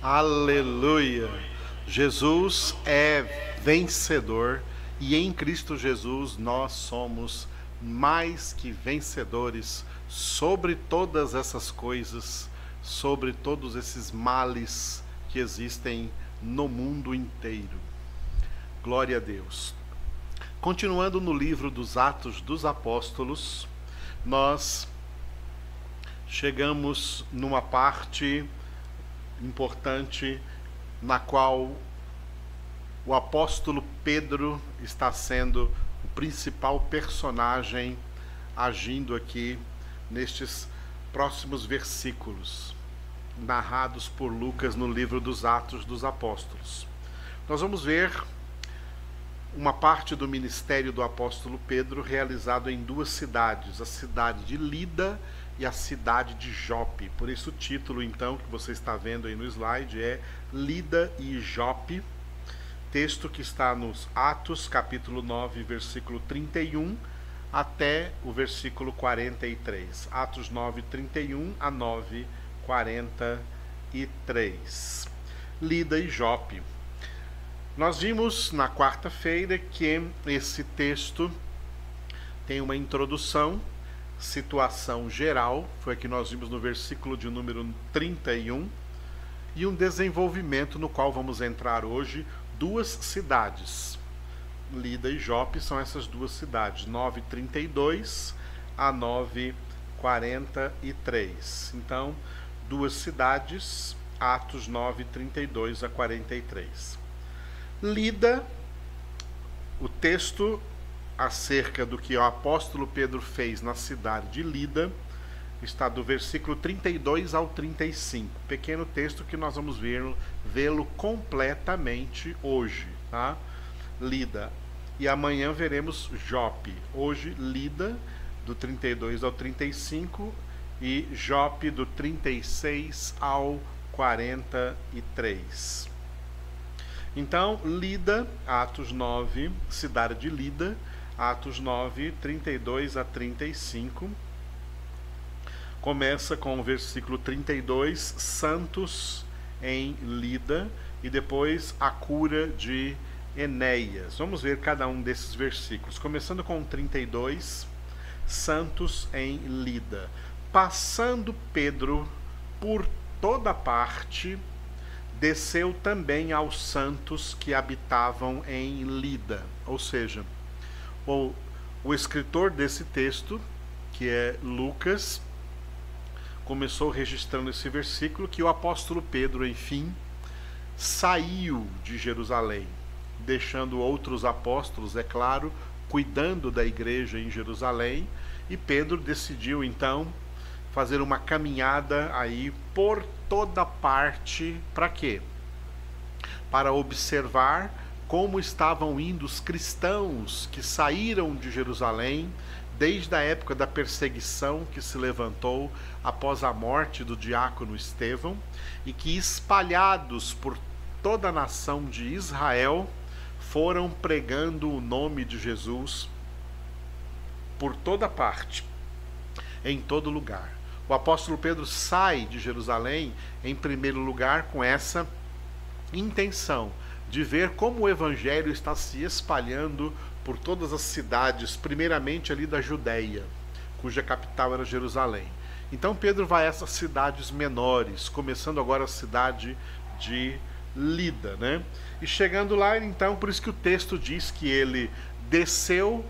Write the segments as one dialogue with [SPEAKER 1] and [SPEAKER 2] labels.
[SPEAKER 1] Aleluia! Jesus é vencedor e em Cristo Jesus nós somos mais que vencedores sobre todas essas coisas, sobre todos esses males que existem no mundo inteiro. Glória a Deus. Continuando no livro dos Atos dos Apóstolos, nós chegamos numa parte importante na qual o apóstolo Pedro está sendo o principal personagem agindo aqui nestes próximos versículos narrados por Lucas no livro dos Atos dos Apóstolos. Nós vamos ver uma parte do ministério do apóstolo Pedro realizado em duas cidades, a cidade de Lida e a cidade de Jope. Por isso o título então que você está vendo aí no slide é Lida e Jope. Texto que está nos Atos, capítulo 9, versículo 31 até o versículo 43. Atos 9, 31 a 9, 43. Lida e Jope. Nós vimos na quarta-feira que esse texto tem uma introdução situação geral, foi que nós vimos no versículo de número 31, e um desenvolvimento no qual vamos entrar hoje, duas cidades. Lida e Jope são essas duas cidades, 932 a 943. Então, duas cidades, Atos 9, 32 a 43. Lida, o texto acerca do que o apóstolo Pedro fez na cidade de Lida, está do versículo 32 ao 35. Pequeno texto que nós vamos vê-lo completamente hoje, tá? Lida. E amanhã veremos Jope. Hoje Lida do 32 ao 35 e Jope do 36 ao 43. Então, Lida, Atos 9, cidade de Lida, Atos 9, 32 a 35. Começa com o versículo 32, santos em Lida, e depois a cura de Enéias. Vamos ver cada um desses versículos. Começando com 32, santos em Lida. Passando Pedro por toda parte, desceu também aos santos que habitavam em Lida, ou seja, o, o escritor desse texto, que é Lucas, começou registrando esse versículo que o apóstolo Pedro, enfim, saiu de Jerusalém, deixando outros apóstolos, é claro, cuidando da igreja em Jerusalém, e Pedro decidiu então fazer uma caminhada aí por toda parte, para quê? Para observar como estavam indo os cristãos que saíram de Jerusalém desde a época da perseguição que se levantou após a morte do diácono Estevão e que espalhados por toda a nação de Israel foram pregando o nome de Jesus por toda parte, em todo lugar. O apóstolo Pedro sai de Jerusalém em primeiro lugar com essa intenção de ver como o evangelho está se espalhando por todas as cidades, primeiramente ali da Judéia, cuja capital era Jerusalém. Então Pedro vai a essas cidades menores, começando agora a cidade de Lida, né? E chegando lá, então, por isso que o texto diz que ele desceu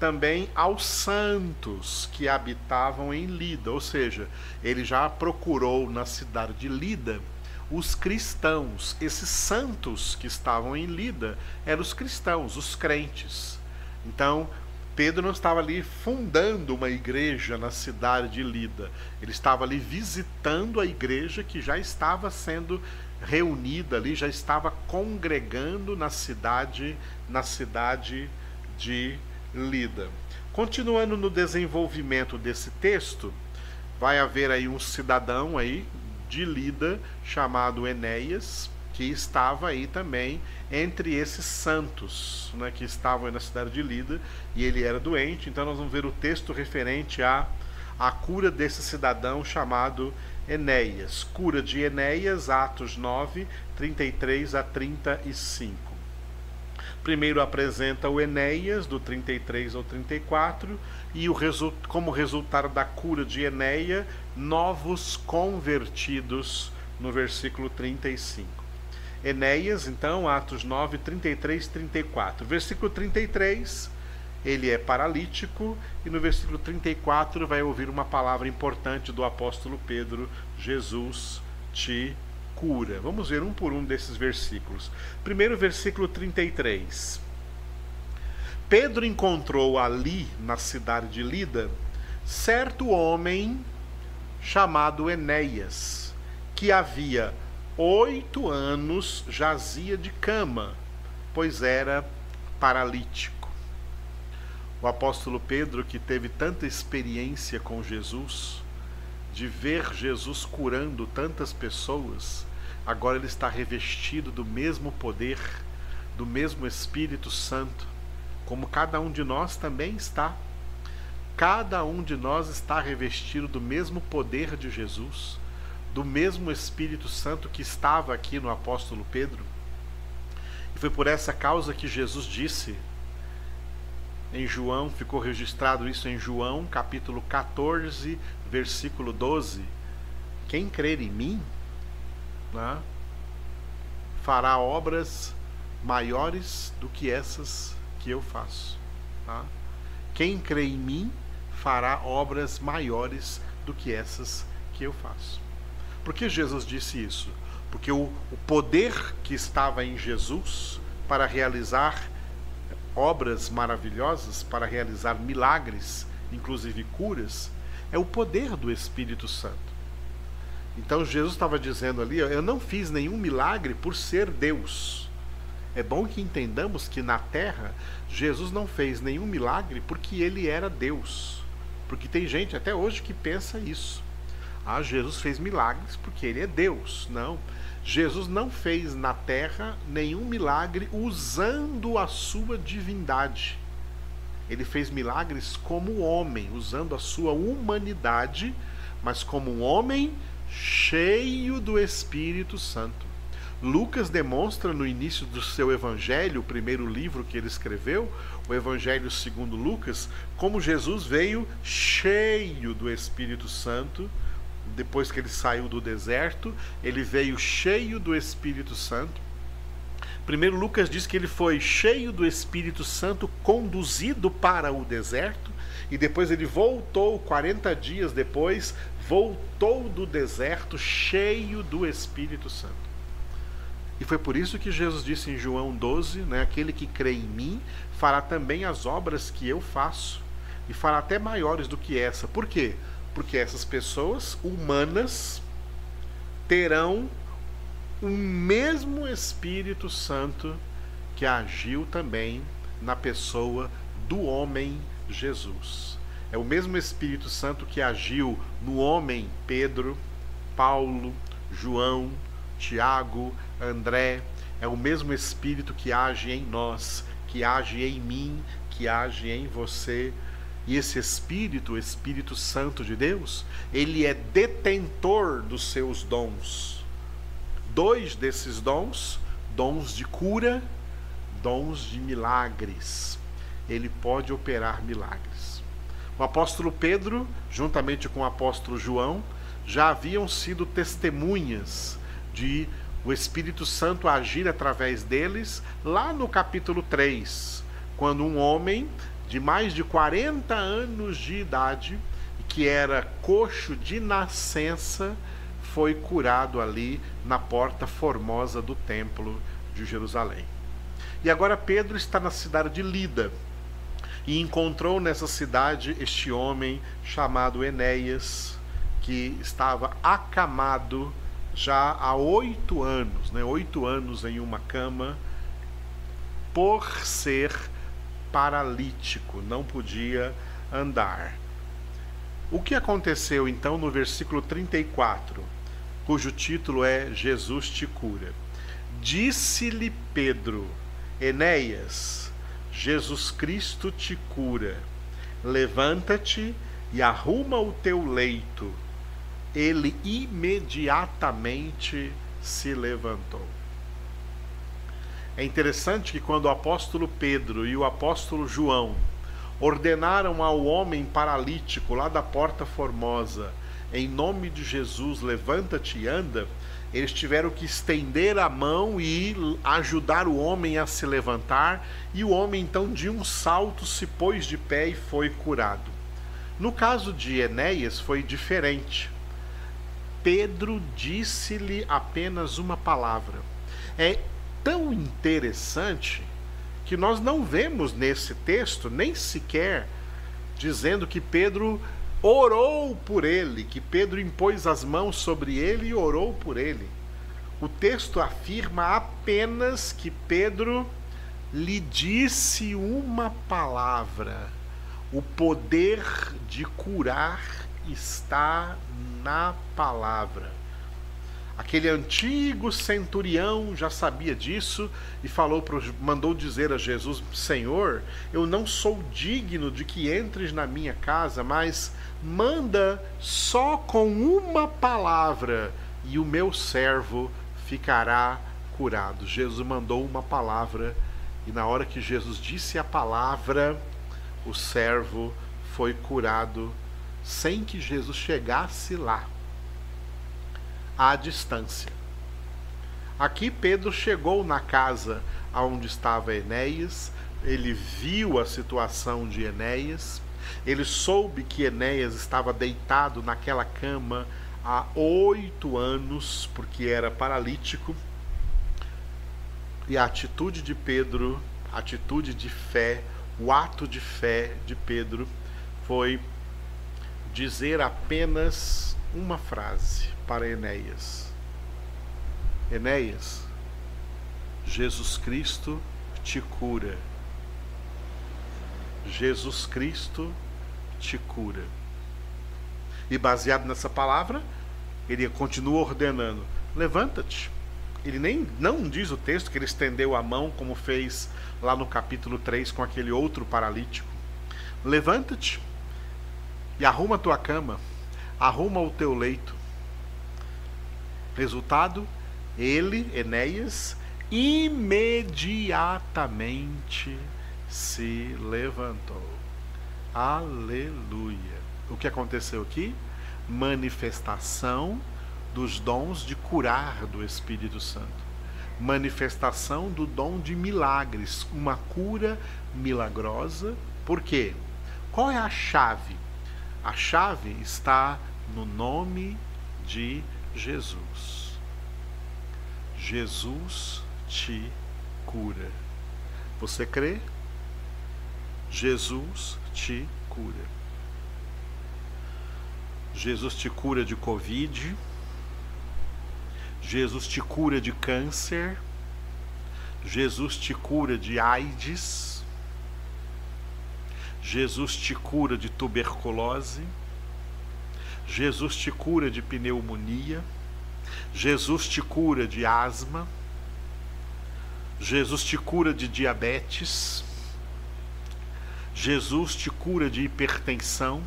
[SPEAKER 1] também aos santos que habitavam em Lida, ou seja, ele já procurou na cidade de Lida os cristãos, esses santos que estavam em Lida, eram os cristãos, os crentes. Então, Pedro não estava ali fundando uma igreja na cidade de Lida, ele estava ali visitando a igreja que já estava sendo reunida ali, já estava congregando na cidade, na cidade de Lida. Continuando no desenvolvimento desse texto, vai haver aí um cidadão aí de Lida chamado Enéas, que estava aí também entre esses santos né, que estavam aí na cidade de Lida, e ele era doente. Então nós vamos ver o texto referente à, à cura desse cidadão chamado Enéas. Cura de Enéas, Atos 9, 33 a 35. Primeiro apresenta o Enéas, do 33 ao 34, e o resu como resultado da cura de Enéia, novos convertidos, no versículo 35. Enéas, então, Atos 9, 33, 34. Versículo 33, ele é paralítico, e no versículo 34 vai ouvir uma palavra importante do apóstolo Pedro: Jesus te cura. Vamos ver um por um desses versículos. Primeiro, versículo 33. Pedro encontrou ali, na cidade de Lida, certo homem chamado Enéas, que havia oito anos jazia de cama, pois era paralítico. O apóstolo Pedro, que teve tanta experiência com Jesus, de ver Jesus curando tantas pessoas, agora ele está revestido do mesmo poder, do mesmo Espírito Santo, como cada um de nós também está. Cada um de nós está revestido do mesmo poder de Jesus, do mesmo Espírito Santo que estava aqui no apóstolo Pedro. E foi por essa causa que Jesus disse em João, ficou registrado isso em João, capítulo 14, versículo 12: Quem crer em mim, né, fará obras maiores do que essas que eu faço. Tá? Quem crê em mim fará obras maiores do que essas que eu faço. Por que Jesus disse isso? Porque o, o poder que estava em Jesus para realizar obras maravilhosas, para realizar milagres, inclusive curas, é o poder do Espírito Santo. Então Jesus estava dizendo ali: eu não fiz nenhum milagre por ser Deus. É bom que entendamos que na terra Jesus não fez nenhum milagre porque ele era Deus. Porque tem gente até hoje que pensa isso. Ah, Jesus fez milagres porque ele é Deus. Não. Jesus não fez na terra nenhum milagre usando a sua divindade. Ele fez milagres como homem, usando a sua humanidade, mas como um homem cheio do Espírito Santo. Lucas demonstra no início do seu evangelho, o primeiro livro que ele escreveu, o Evangelho segundo Lucas, como Jesus veio cheio do Espírito Santo. Depois que ele saiu do deserto, ele veio cheio do Espírito Santo. Primeiro Lucas diz que ele foi cheio do Espírito Santo, conduzido para o deserto, e depois ele voltou 40 dias depois, voltou do deserto cheio do Espírito Santo. E foi por isso que Jesus disse em João 12: né, aquele que crê em mim fará também as obras que eu faço, e fará até maiores do que essa. Por quê? Porque essas pessoas humanas terão o mesmo Espírito Santo que agiu também na pessoa do homem Jesus. É o mesmo Espírito Santo que agiu no homem Pedro, Paulo, João, Tiago, André. É o mesmo Espírito que age em nós, que age em mim, que age em você. E esse Espírito, o Espírito Santo de Deus, ele é detentor dos seus dons. Dois desses dons, dons de cura, dons de milagres. Ele pode operar milagres. O apóstolo Pedro, juntamente com o apóstolo João, já haviam sido testemunhas de o Espírito Santo agir através deles, lá no capítulo 3, quando um homem de mais de 40 anos de idade, que era coxo de nascença, foi curado ali na porta formosa do templo de Jerusalém. E agora Pedro está na cidade de Lida, e encontrou nessa cidade este homem chamado Enéas, que estava acamado já há oito anos, né? oito anos em uma cama, por ser paralítico, não podia andar. O que aconteceu então no versículo 34, cujo título é Jesus te cura? Disse-lhe Pedro, Enéas, Jesus Cristo te cura. Levanta-te e arruma o teu leito. Ele imediatamente se levantou. É interessante que quando o apóstolo Pedro e o apóstolo João ordenaram ao homem paralítico lá da Porta Formosa, em nome de Jesus, levanta-te e anda, eles tiveram que estender a mão e ajudar o homem a se levantar, e o homem então de um salto se pôs de pé e foi curado. No caso de Enéas foi diferente. Pedro disse-lhe apenas uma palavra. É tão interessante que nós não vemos nesse texto nem sequer dizendo que Pedro orou por ele, que Pedro impôs as mãos sobre ele e orou por ele. O texto afirma apenas que Pedro lhe disse uma palavra. O poder de curar está na palavra. Aquele antigo centurião já sabia disso e falou pro, mandou dizer a Jesus: Senhor, eu não sou digno de que entres na minha casa, mas manda só com uma palavra e o meu servo ficará curado. Jesus mandou uma palavra e na hora que Jesus disse a palavra, o servo foi curado sem que Jesus chegasse lá à distância. Aqui Pedro chegou na casa onde estava Enéas, ele viu a situação de Enéas, ele soube que Enéas estava deitado naquela cama há oito anos, porque era paralítico, e a atitude de Pedro, a atitude de fé, o ato de fé de Pedro foi dizer apenas uma frase para Enéas. Enéas, Jesus Cristo te cura. Jesus Cristo te cura. E baseado nessa palavra, ele continua ordenando: levanta-te. Ele nem não diz o texto que ele estendeu a mão como fez lá no capítulo 3 com aquele outro paralítico. Levanta-te e arruma a tua cama, arruma o teu leito, Resultado: ele, Enéas, imediatamente se levantou. Aleluia. O que aconteceu aqui? Manifestação dos dons de curar do Espírito Santo. Manifestação do dom de milagres, uma cura milagrosa. Por quê? Qual é a chave? A chave está no nome de Jesus. Jesus te cura. Você crê? Jesus te cura. Jesus te cura de Covid. Jesus te cura de câncer. Jesus te cura de AIDS. Jesus te cura de tuberculose. Jesus te cura de pneumonia, Jesus te cura de asma, Jesus te cura de diabetes, Jesus te cura de hipertensão,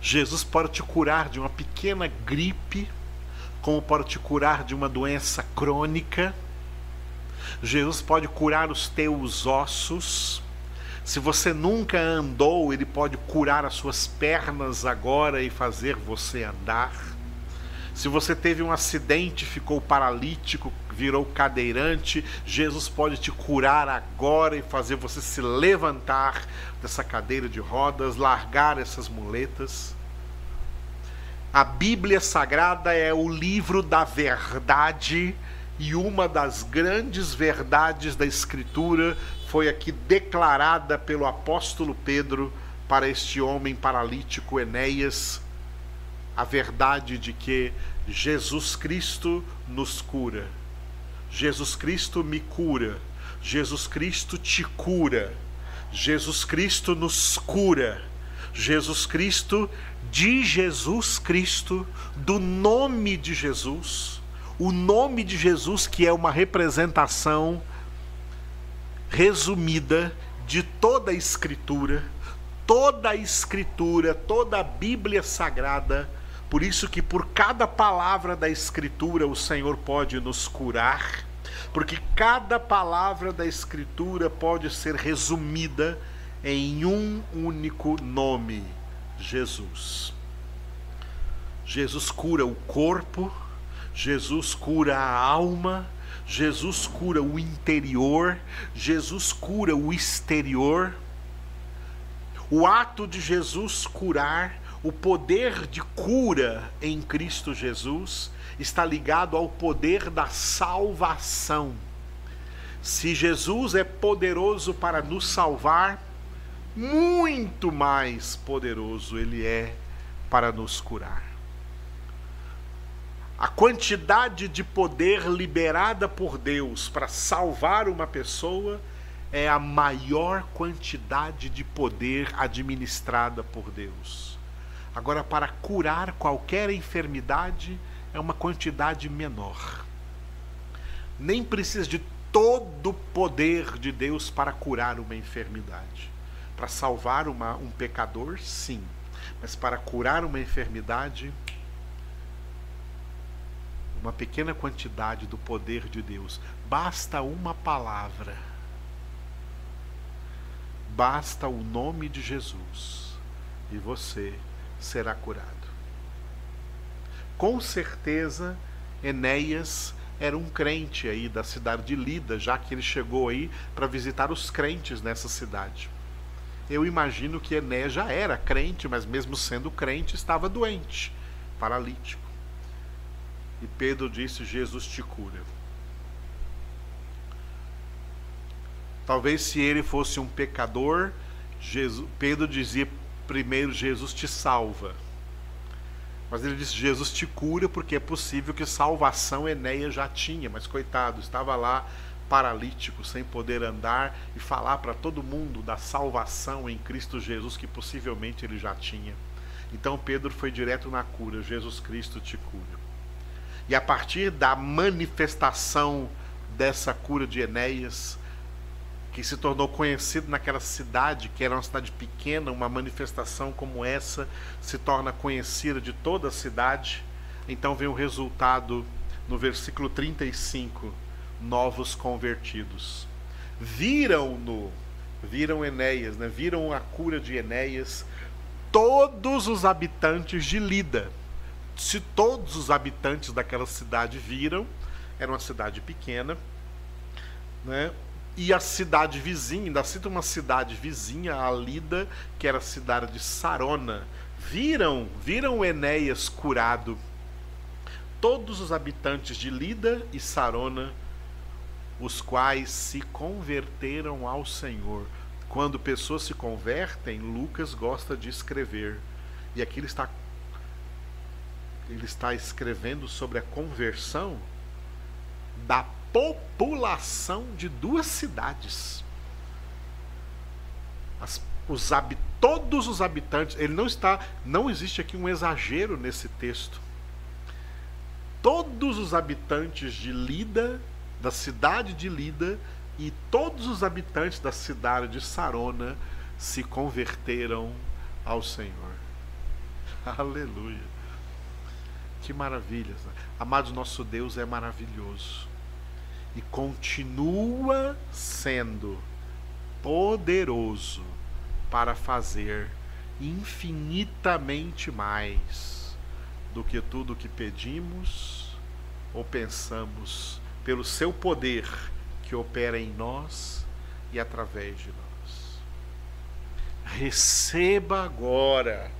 [SPEAKER 1] Jesus pode te curar de uma pequena gripe, como pode te curar de uma doença crônica. Jesus pode curar os teus ossos. Se você nunca andou, ele pode curar as suas pernas agora e fazer você andar. Se você teve um acidente, ficou paralítico, virou cadeirante, Jesus pode te curar agora e fazer você se levantar dessa cadeira de rodas, largar essas muletas. A Bíblia Sagrada é o livro da verdade e uma das grandes verdades da Escritura foi aqui declarada pelo apóstolo Pedro para este homem paralítico Enéas, a verdade de que Jesus Cristo nos cura. Jesus Cristo me cura. Jesus Cristo te cura. Jesus Cristo nos cura. Jesus Cristo, de Jesus Cristo, do nome de Jesus, o nome de Jesus que é uma representação resumida de toda a Escritura, toda a Escritura, toda a Bíblia Sagrada Por isso que por cada palavra da escritura o Senhor pode nos curar, porque cada palavra da escritura pode ser resumida em um único nome: Jesus. Jesus cura o corpo, Jesus cura a alma, Jesus cura o interior, Jesus cura o exterior. O ato de Jesus curar, o poder de cura em Cristo Jesus, está ligado ao poder da salvação. Se Jesus é poderoso para nos salvar, muito mais poderoso ele é para nos curar. A quantidade de poder liberada por Deus para salvar uma pessoa é a maior quantidade de poder administrada por Deus. Agora, para curar qualquer enfermidade, é uma quantidade menor. Nem precisa de todo o poder de Deus para curar uma enfermidade. Para salvar uma, um pecador, sim. Mas para curar uma enfermidade, uma pequena quantidade do poder de Deus. Basta uma palavra Basta o nome de Jesus e você será curado. Com certeza, Enéas era um crente aí da cidade de Lida, já que ele chegou aí para visitar os crentes nessa cidade. Eu imagino que Enéas já era crente, mas mesmo sendo crente, estava doente, paralítico. E Pedro disse: Jesus te cura. Talvez se ele fosse um pecador, Jesus, Pedro dizia primeiro: Jesus te salva. Mas ele disse: Jesus te cura, porque é possível que salvação Enéia já tinha, mas coitado, estava lá paralítico, sem poder andar e falar para todo mundo da salvação em Cristo Jesus que possivelmente ele já tinha. Então Pedro foi direto na cura: Jesus Cristo te cura. E a partir da manifestação dessa cura de Enéas, que se tornou conhecido naquela cidade, que era uma cidade pequena, uma manifestação como essa se torna conhecida de toda a cidade. Então vem o resultado no versículo 35, novos convertidos. Viram-no, viram Enéas, né? viram a cura de Enéas, todos os habitantes de Lida. Se todos os habitantes daquela cidade viram, era uma cidade pequena, né? e a cidade vizinha, ainda cita uma cidade vizinha, a Lida, que era a cidade de Sarona, viram, viram Enéas curado. Todos os habitantes de Lida e Sarona, os quais se converteram ao Senhor. Quando pessoas se convertem, Lucas gosta de escrever. E aqui ele está ele está escrevendo sobre a conversão da população de duas cidades. As, os, todos os habitantes, ele não está, não existe aqui um exagero nesse texto. Todos os habitantes de Lida, da cidade de Lida, e todos os habitantes da cidade de Sarona se converteram ao Senhor. Aleluia. Que maravilha. Amados, nosso Deus é maravilhoso e continua sendo poderoso para fazer infinitamente mais do que tudo que pedimos ou pensamos, pelo seu poder que opera em nós e através de nós. Receba agora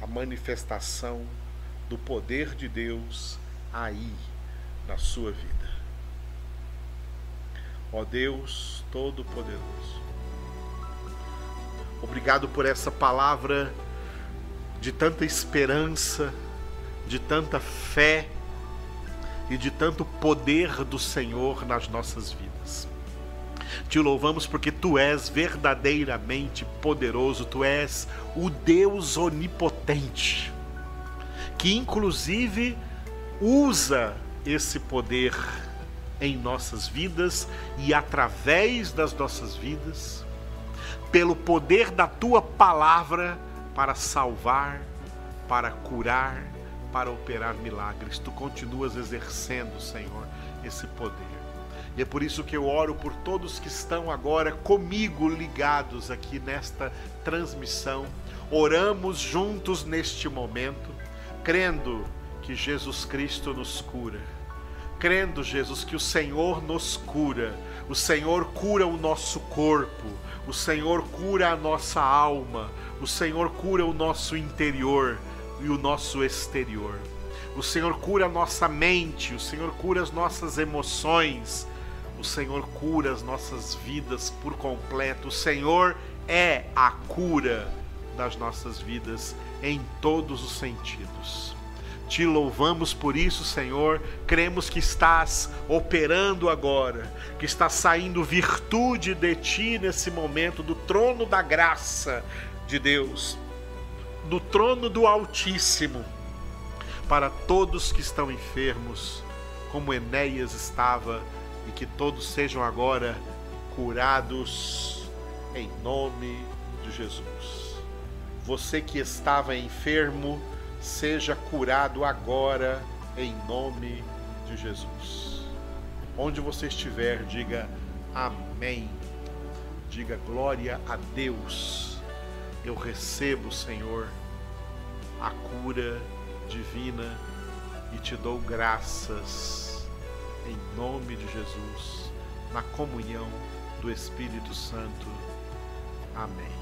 [SPEAKER 1] a manifestação do poder de Deus aí na sua vida ó Deus Todo-Poderoso. Obrigado por essa palavra de tanta esperança, de tanta fé e de tanto poder do Senhor nas nossas vidas. Te louvamos porque tu és verdadeiramente poderoso, tu és o Deus onipotente, que inclusive usa esse poder em nossas vidas e através das nossas vidas, pelo poder da tua palavra para salvar, para curar, para operar milagres. Tu continuas exercendo, Senhor, esse poder. E é por isso que eu oro por todos que estão agora comigo ligados aqui nesta transmissão. Oramos juntos neste momento, crendo que Jesus Cristo nos cura. Crendo, Jesus, que o Senhor nos cura. O Senhor cura o nosso corpo. O Senhor cura a nossa alma. O Senhor cura o nosso interior e o nosso exterior. O Senhor cura a nossa mente, o Senhor cura as nossas emoções, o Senhor cura as nossas vidas por completo. O Senhor é a cura das nossas vidas em todos os sentidos. Te louvamos por isso, Senhor. Cremos que estás operando agora, que está saindo virtude de ti nesse momento do trono da graça de Deus do trono do Altíssimo para todos que estão enfermos, como Enéas estava, e que todos sejam agora curados em nome de Jesus. Você que estava enfermo, seja curado agora em nome de Jesus. Onde você estiver, diga amém. Diga glória a Deus eu recebo, Senhor, a cura divina e te dou graças em nome de Jesus, na comunhão do Espírito Santo. Amém.